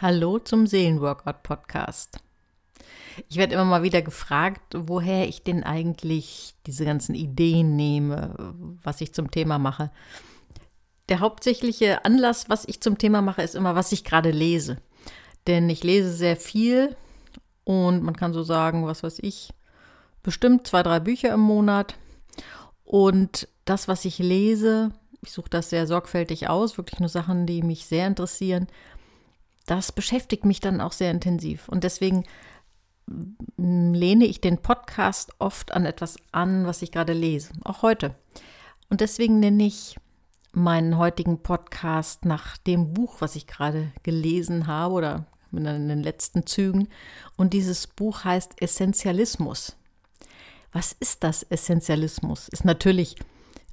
Hallo zum Seelenworkout Podcast. Ich werde immer mal wieder gefragt, woher ich denn eigentlich diese ganzen Ideen nehme, was ich zum Thema mache. Der hauptsächliche Anlass, was ich zum Thema mache, ist immer, was ich gerade lese. Denn ich lese sehr viel und man kann so sagen, was weiß ich, bestimmt zwei, drei Bücher im Monat. Und das, was ich lese, ich suche das sehr sorgfältig aus, wirklich nur Sachen, die mich sehr interessieren. Das beschäftigt mich dann auch sehr intensiv. Und deswegen mm, lehne ich den Podcast oft an etwas an, was ich gerade lese, auch heute. Und deswegen nenne ich meinen heutigen Podcast nach dem Buch, was ich gerade gelesen habe oder in den letzten Zügen. Und dieses Buch heißt Essentialismus. Was ist das Essentialismus? Ist natürlich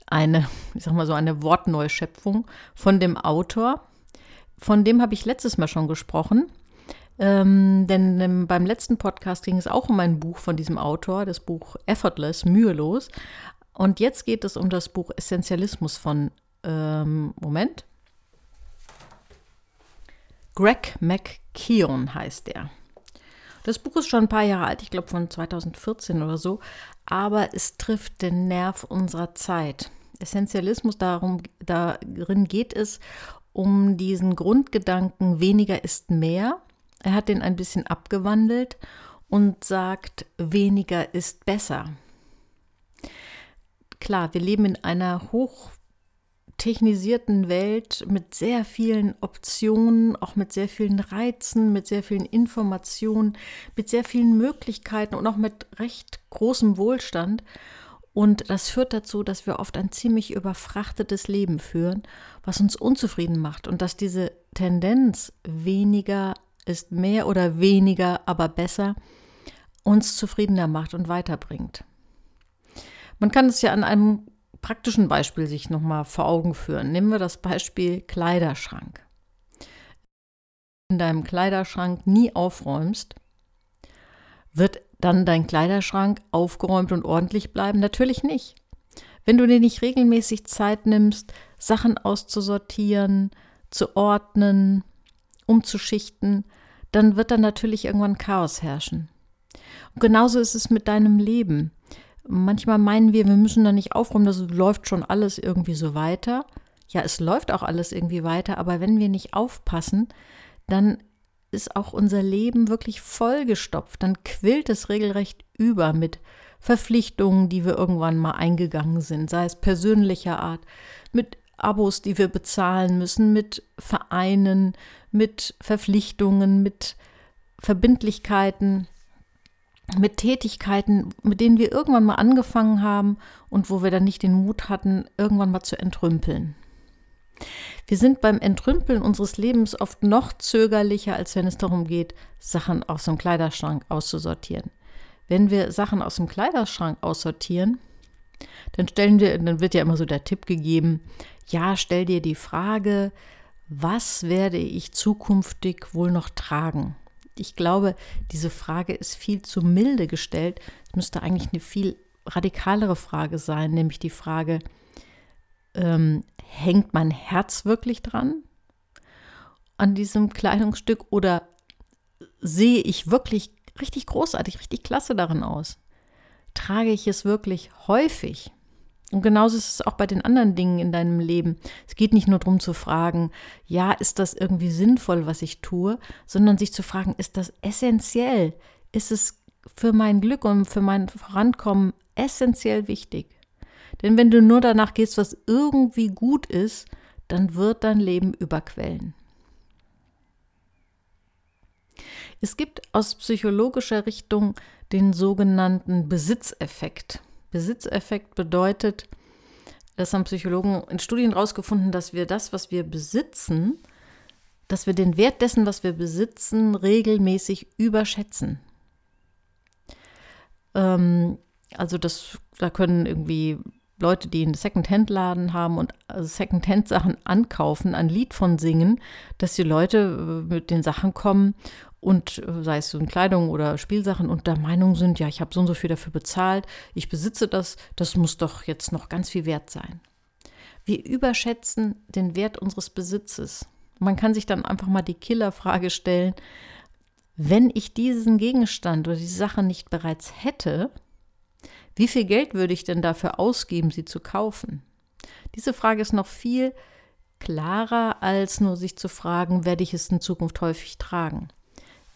eine, ich sag mal so, eine Wortneuschöpfung von dem Autor. Von dem habe ich letztes Mal schon gesprochen. Ähm, denn ähm, beim letzten Podcast ging es auch um ein Buch von diesem Autor, das Buch Effortless, mühelos. Und jetzt geht es um das Buch Essentialismus von, ähm, Moment, Greg McKeown heißt er. Das Buch ist schon ein paar Jahre alt, ich glaube von 2014 oder so, aber es trifft den Nerv unserer Zeit. Essentialismus, darum, darin geht es um diesen Grundgedanken, weniger ist mehr. Er hat den ein bisschen abgewandelt und sagt, weniger ist besser. Klar, wir leben in einer hochtechnisierten Welt mit sehr vielen Optionen, auch mit sehr vielen Reizen, mit sehr vielen Informationen, mit sehr vielen Möglichkeiten und auch mit recht großem Wohlstand. Und das führt dazu, dass wir oft ein ziemlich überfrachtetes Leben führen, was uns unzufrieden macht. Und dass diese Tendenz weniger ist mehr oder weniger, aber besser, uns zufriedener macht und weiterbringt. Man kann es ja an einem praktischen Beispiel sich nochmal vor Augen führen. Nehmen wir das Beispiel Kleiderschrank. In deinem Kleiderschrank nie aufräumst, wird dann dein Kleiderschrank aufgeräumt und ordentlich bleiben? Natürlich nicht. Wenn du dir nicht regelmäßig Zeit nimmst, Sachen auszusortieren, zu ordnen, umzuschichten, dann wird da natürlich irgendwann Chaos herrschen. Und genauso ist es mit deinem Leben. Manchmal meinen wir, wir müssen da nicht aufräumen, das läuft schon alles irgendwie so weiter. Ja, es läuft auch alles irgendwie weiter, aber wenn wir nicht aufpassen, dann ist auch unser Leben wirklich vollgestopft. Dann quillt es regelrecht über mit Verpflichtungen, die wir irgendwann mal eingegangen sind, sei es persönlicher Art, mit Abos, die wir bezahlen müssen, mit Vereinen, mit Verpflichtungen, mit Verbindlichkeiten, mit Tätigkeiten, mit denen wir irgendwann mal angefangen haben und wo wir dann nicht den Mut hatten, irgendwann mal zu entrümpeln. Wir sind beim Entrümpeln unseres Lebens oft noch zögerlicher, als wenn es darum geht, Sachen aus dem Kleiderschrank auszusortieren. Wenn wir Sachen aus dem Kleiderschrank aussortieren, dann stellen wir, dann wird ja immer so der Tipp gegeben, ja, stell dir die Frage, was werde ich zukünftig wohl noch tragen? Ich glaube, diese Frage ist viel zu milde gestellt. Es müsste eigentlich eine viel radikalere Frage sein, nämlich die Frage, ähm, hängt mein Herz wirklich dran an diesem Kleidungsstück oder sehe ich wirklich richtig großartig, richtig klasse darin aus? Trage ich es wirklich häufig? Und genauso ist es auch bei den anderen Dingen in deinem Leben. Es geht nicht nur darum zu fragen, ja, ist das irgendwie sinnvoll, was ich tue, sondern sich zu fragen, ist das essentiell? Ist es für mein Glück und für mein Vorankommen essentiell wichtig? Denn wenn du nur danach gehst, was irgendwie gut ist, dann wird dein Leben überquellen. Es gibt aus psychologischer Richtung den sogenannten Besitzeffekt. Besitzeffekt bedeutet, das haben Psychologen in Studien herausgefunden, dass wir das, was wir besitzen, dass wir den Wert dessen, was wir besitzen, regelmäßig überschätzen. Ähm, also das, da können irgendwie Leute, die einen Second-Hand-Laden haben und also Second-Hand-Sachen ankaufen, ein Lied von singen, dass die Leute äh, mit den Sachen kommen und äh, sei es so in Kleidung oder Spielsachen und der Meinung sind, ja, ich habe so und so viel dafür bezahlt, ich besitze das, das muss doch jetzt noch ganz viel wert sein. Wir überschätzen den Wert unseres Besitzes. Man kann sich dann einfach mal die Killerfrage stellen, wenn ich diesen Gegenstand oder diese Sache nicht bereits hätte, wie viel Geld würde ich denn dafür ausgeben, sie zu kaufen? Diese Frage ist noch viel klarer, als nur sich zu fragen, werde ich es in Zukunft häufig tragen?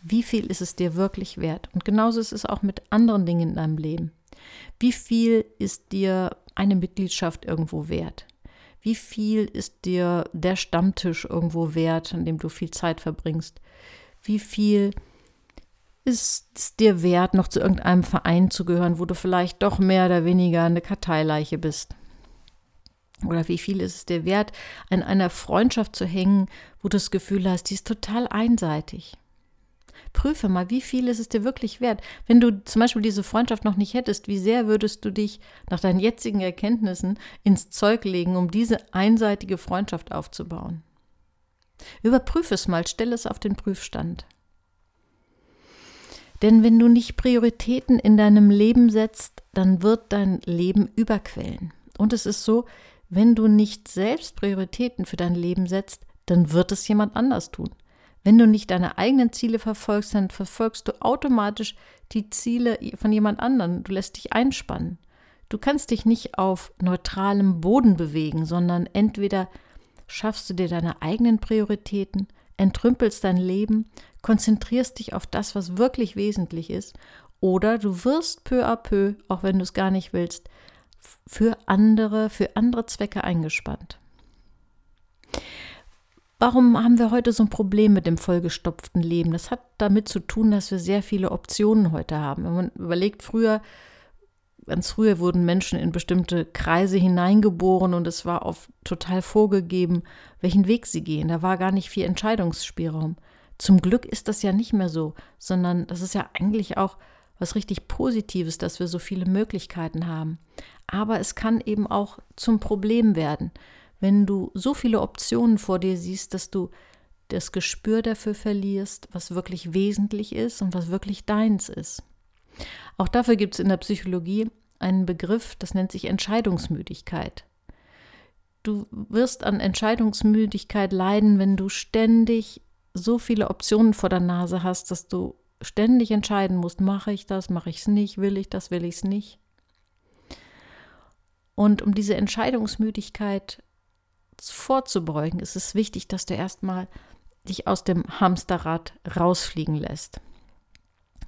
Wie viel ist es dir wirklich wert? Und genauso ist es auch mit anderen Dingen in deinem Leben. Wie viel ist dir eine Mitgliedschaft irgendwo wert? Wie viel ist dir der Stammtisch irgendwo wert, an dem du viel Zeit verbringst? Wie viel ist es dir wert, noch zu irgendeinem Verein zu gehören, wo du vielleicht doch mehr oder weniger eine Karteileiche bist? Oder wie viel ist es dir wert, an einer Freundschaft zu hängen, wo du das Gefühl hast, die ist total einseitig? Prüfe mal, wie viel ist es dir wirklich wert? Wenn du zum Beispiel diese Freundschaft noch nicht hättest, wie sehr würdest du dich nach deinen jetzigen Erkenntnissen ins Zeug legen, um diese einseitige Freundschaft aufzubauen? Überprüfe es mal, stelle es auf den Prüfstand. Denn wenn du nicht Prioritäten in deinem Leben setzt, dann wird dein Leben überquellen. Und es ist so, wenn du nicht selbst Prioritäten für dein Leben setzt, dann wird es jemand anders tun. Wenn du nicht deine eigenen Ziele verfolgst, dann verfolgst du automatisch die Ziele von jemand anderem. Du lässt dich einspannen. Du kannst dich nicht auf neutralem Boden bewegen, sondern entweder schaffst du dir deine eigenen Prioritäten, entrümpelst dein Leben, konzentrierst dich auf das, was wirklich wesentlich ist, oder du wirst peu à peu, auch wenn du es gar nicht willst, für andere, für andere Zwecke eingespannt. Warum haben wir heute so ein Problem mit dem vollgestopften Leben? Das hat damit zu tun, dass wir sehr viele Optionen heute haben. Wenn man überlegt, früher, ganz früher wurden Menschen in bestimmte Kreise hineingeboren und es war oft total vorgegeben, welchen Weg sie gehen. Da war gar nicht viel Entscheidungsspielraum. Zum Glück ist das ja nicht mehr so, sondern das ist ja eigentlich auch was richtig Positives, dass wir so viele Möglichkeiten haben. Aber es kann eben auch zum Problem werden wenn du so viele Optionen vor dir siehst, dass du das Gespür dafür verlierst, was wirklich wesentlich ist und was wirklich deins ist. Auch dafür gibt es in der Psychologie einen Begriff, das nennt sich Entscheidungsmüdigkeit. Du wirst an Entscheidungsmüdigkeit leiden, wenn du ständig so viele Optionen vor der Nase hast, dass du ständig entscheiden musst, mache ich das, mache ich es nicht, will ich das, will ich es nicht. Und um diese Entscheidungsmüdigkeit vorzubeugen, ist es wichtig, dass du erstmal dich aus dem Hamsterrad rausfliegen lässt.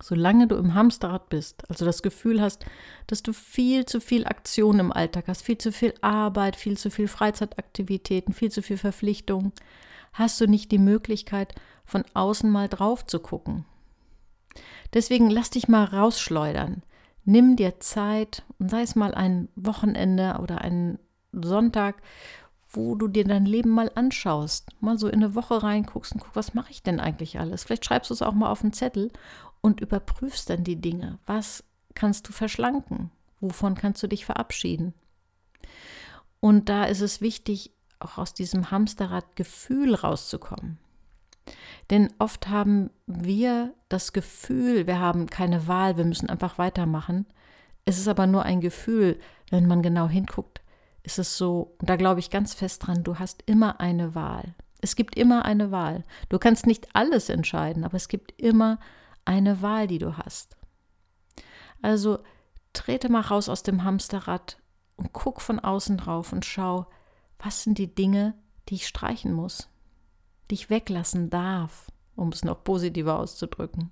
Solange du im Hamsterrad bist, also das Gefühl hast, dass du viel zu viel Aktion im Alltag hast, viel zu viel Arbeit, viel zu viel Freizeitaktivitäten, viel zu viel Verpflichtungen, hast du nicht die Möglichkeit, von außen mal drauf zu gucken. Deswegen lass dich mal rausschleudern. Nimm dir Zeit und sei es mal ein Wochenende oder ein Sonntag, wo du dir dein Leben mal anschaust, mal so in eine Woche reinguckst und guck, was mache ich denn eigentlich alles? Vielleicht schreibst du es auch mal auf einen Zettel und überprüfst dann die Dinge. Was kannst du verschlanken? Wovon kannst du dich verabschieden? Und da ist es wichtig, auch aus diesem Hamsterrad-Gefühl rauszukommen. Denn oft haben wir das Gefühl, wir haben keine Wahl, wir müssen einfach weitermachen. Es ist aber nur ein Gefühl, wenn man genau hinguckt, ist es so, und da glaube ich ganz fest dran, du hast immer eine Wahl. Es gibt immer eine Wahl. Du kannst nicht alles entscheiden, aber es gibt immer eine Wahl, die du hast. Also trete mal raus aus dem Hamsterrad und guck von außen drauf und schau, was sind die Dinge, die ich streichen muss, die ich weglassen darf, um es noch positiver auszudrücken.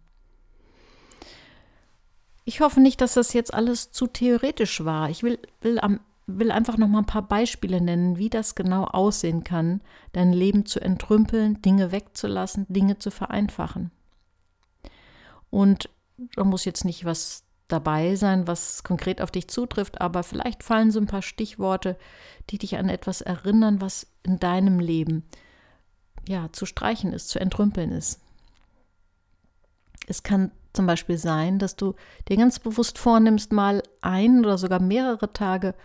Ich hoffe nicht, dass das jetzt alles zu theoretisch war. Ich will, will am will einfach noch mal ein paar Beispiele nennen, wie das genau aussehen kann, dein Leben zu entrümpeln, Dinge wegzulassen, Dinge zu vereinfachen. Und da muss jetzt nicht was dabei sein, was konkret auf dich zutrifft, aber vielleicht fallen so ein paar Stichworte, die dich an etwas erinnern, was in deinem Leben ja zu streichen ist, zu entrümpeln ist. Es kann zum Beispiel sein, dass du dir ganz bewusst vornimmst, mal ein oder sogar mehrere Tage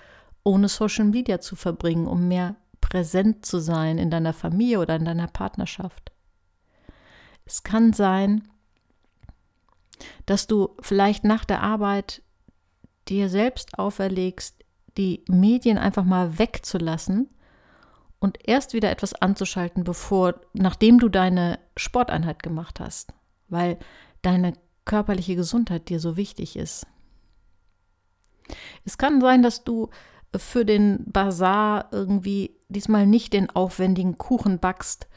ohne Social Media zu verbringen, um mehr präsent zu sein in deiner Familie oder in deiner Partnerschaft. Es kann sein, dass du vielleicht nach der Arbeit dir selbst auferlegst, die Medien einfach mal wegzulassen und erst wieder etwas anzuschalten, bevor, nachdem du deine Sporteinheit gemacht hast, weil deine körperliche Gesundheit dir so wichtig ist. Es kann sein, dass du für den Bazar irgendwie diesmal nicht den aufwendigen Kuchen backst,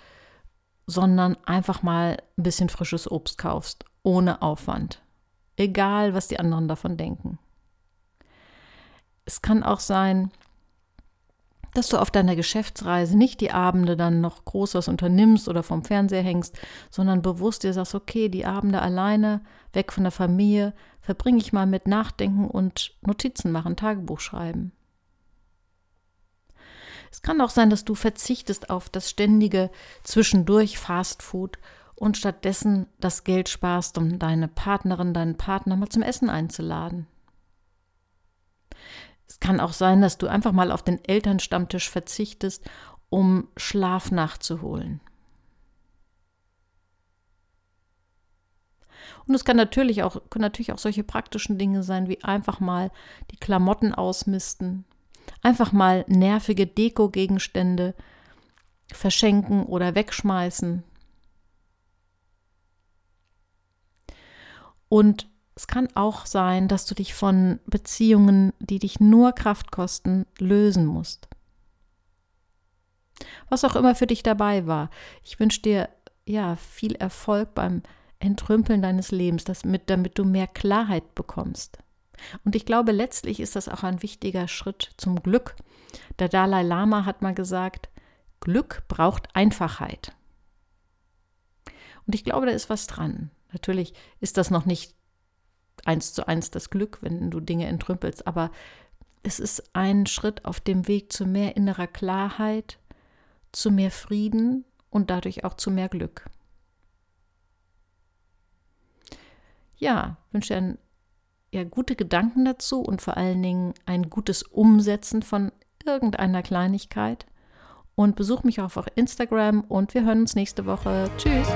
sondern einfach mal ein bisschen frisches Obst kaufst, ohne Aufwand. Egal, was die anderen davon denken. Es kann auch sein, dass du auf deiner Geschäftsreise nicht die Abende dann noch groß was unternimmst oder vom Fernseher hängst, sondern bewusst dir sagst, okay, die Abende alleine, weg von der Familie, verbringe ich mal mit Nachdenken und Notizen machen, Tagebuch schreiben. Es kann auch sein, dass du verzichtest auf das ständige zwischendurch Fastfood und stattdessen das Geld sparst, um deine Partnerin, deinen Partner mal zum Essen einzuladen. Es kann auch sein, dass du einfach mal auf den Elternstammtisch verzichtest, um Schlaf nachzuholen. Und es kann natürlich auch, können natürlich auch solche praktischen Dinge sein, wie einfach mal die Klamotten ausmisten, einfach mal nervige Deko-Gegenstände verschenken oder wegschmeißen. Und es kann auch sein, dass du dich von Beziehungen, die dich nur Kraft kosten, lösen musst. Was auch immer für dich dabei war. Ich wünsche dir ja viel Erfolg beim Entrümpeln deines Lebens, damit, damit du mehr Klarheit bekommst. Und ich glaube, letztlich ist das auch ein wichtiger Schritt zum Glück. Der Dalai Lama hat mal gesagt, Glück braucht Einfachheit. Und ich glaube, da ist was dran. Natürlich ist das noch nicht eins zu eins das Glück, wenn du Dinge entrümpelst, aber es ist ein Schritt auf dem Weg zu mehr innerer Klarheit, zu mehr Frieden und dadurch auch zu mehr Glück. Ja, wünsche dir ja, gute Gedanken dazu und vor allen Dingen ein gutes Umsetzen von irgendeiner Kleinigkeit. Und besuch mich auch auf Instagram und wir hören uns nächste Woche. Tschüss!